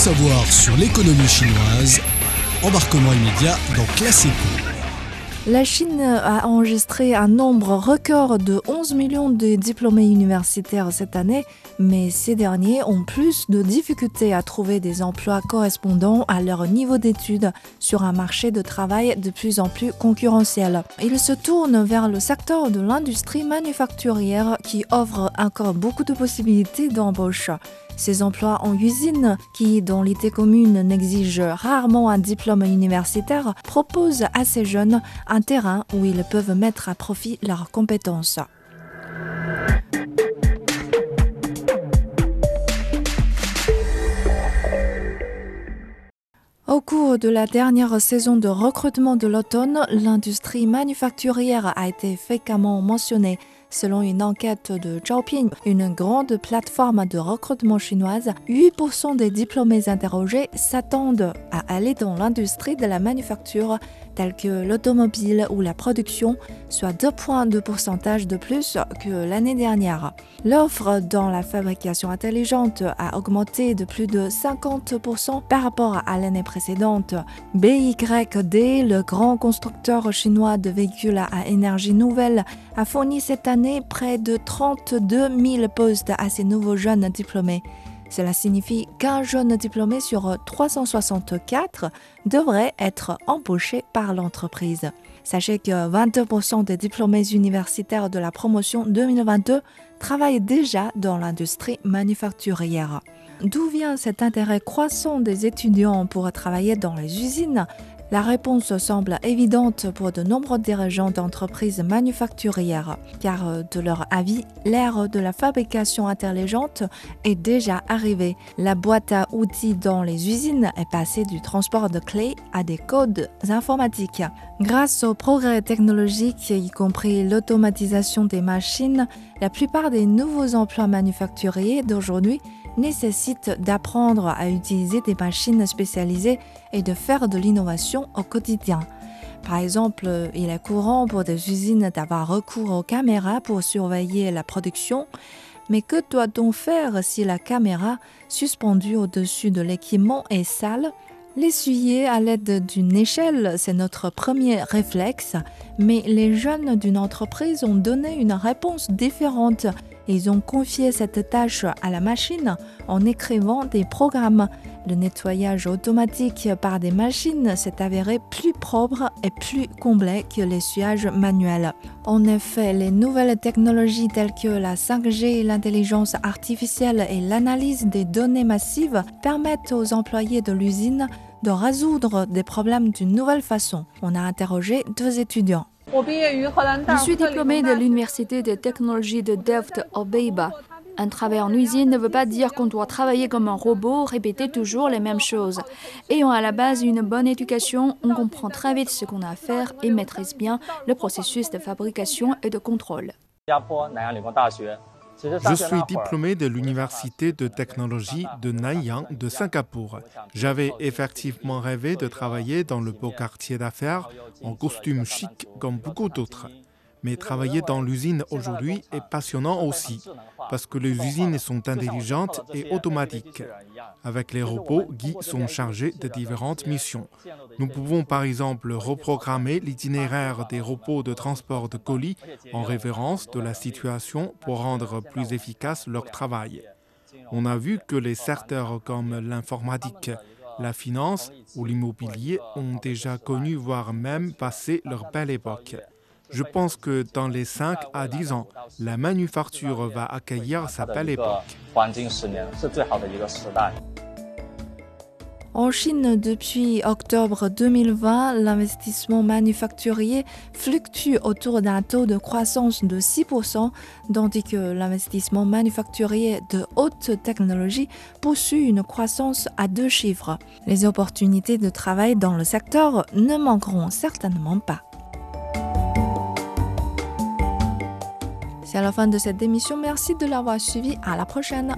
savoir sur l'économie chinoise, embarquement immédiat dans Classe La Chine a enregistré un nombre record de 11 millions de diplômés universitaires cette année, mais ces derniers ont plus de difficultés à trouver des emplois correspondant à leur niveau d'études sur un marché de travail de plus en plus concurrentiel. Ils se tournent vers le secteur de l'industrie manufacturière qui offre encore beaucoup de possibilités d'embauche. Ces emplois en usine, qui dans l'idée commune n'exigent rarement un diplôme universitaire, proposent à ces jeunes un terrain où ils peuvent mettre à profit leurs compétences. Au cours de la dernière saison de recrutement de l'automne, l'industrie manufacturière a été fréquemment mentionnée. Selon une enquête de Zhaopin, une grande plateforme de recrutement chinoise, 8% des diplômés interrogés s'attendent à aller dans l'industrie de la manufacture telle que l'automobile ou la production, soit 2 points de pourcentage de plus que l'année dernière. L'offre dans la fabrication intelligente a augmenté de plus de 50% par rapport à l'année précédente. BYD, le grand constructeur chinois de véhicules à énergie nouvelle, a fourni cette année près de 32 000 postes à ses nouveaux jeunes diplômés. Cela signifie qu'un jeune diplômé sur 364 devrait être embauché par l'entreprise. Sachez que 22% des diplômés universitaires de la promotion 2022 travaillent déjà dans l'industrie manufacturière. D'où vient cet intérêt croissant des étudiants pour travailler dans les usines? La réponse semble évidente pour de nombreux dirigeants d'entreprises manufacturières, car euh, de leur avis, l'ère de la fabrication intelligente est déjà arrivée. La boîte à outils dans les usines est passée du transport de clés à des codes informatiques. Grâce aux progrès technologiques, y compris l'automatisation des machines, la plupart des nouveaux emplois manufacturiers d'aujourd'hui nécessite d'apprendre à utiliser des machines spécialisées et de faire de l'innovation au quotidien. Par exemple, il est courant pour des usines d'avoir recours aux caméras pour surveiller la production, mais que doit-on faire si la caméra suspendue au-dessus de l'équipement est sale? L'essuyer à l'aide d'une échelle, c'est notre premier réflexe, mais les jeunes d'une entreprise ont donné une réponse différente ils ont confié cette tâche à la machine en écrivant des programmes. Le nettoyage automatique par des machines s'est avéré plus propre et plus complet que l'essuyage manuel. En effet, les nouvelles technologies telles que la 5G, l'intelligence artificielle et l'analyse des données massives permettent aux employés de l'usine de résoudre des problèmes d'une nouvelle façon. On a interrogé deux étudiants. Je suis diplômée de l'Université de technologie de Delft au Pays-Bas. Un travail en usine ne veut pas dire qu'on doit travailler comme un robot, répéter toujours les mêmes choses. Ayant à la base une bonne éducation, on comprend très vite ce qu'on a à faire et maîtrise bien le processus de fabrication et de contrôle. Je suis diplômé de l'Université de technologie de Nanyang de Singapour. J'avais effectivement rêvé de travailler dans le beau quartier d'affaires en costume chic comme beaucoup d'autres. Mais travailler dans l'usine aujourd'hui est passionnant aussi, parce que les usines sont intelligentes et automatiques. Avec les robots, Guy sont chargés de différentes missions. Nous pouvons par exemple reprogrammer l'itinéraire des robots de transport de colis en référence de la situation pour rendre plus efficace leur travail. On a vu que les secteurs comme l'informatique, la finance ou l'immobilier ont déjà connu, voire même passé leur belle époque. Je pense que dans les 5 à 10 ans, la manufacture va accueillir sa belle époque. En Chine, depuis octobre 2020, l'investissement manufacturier fluctue autour d'un taux de croissance de 6%, tandis que l'investissement manufacturier de haute technologie poursuit une croissance à deux chiffres. Les opportunités de travail dans le secteur ne manqueront certainement pas. C'est la fin de cette émission. Merci de l'avoir suivi. À la prochaine.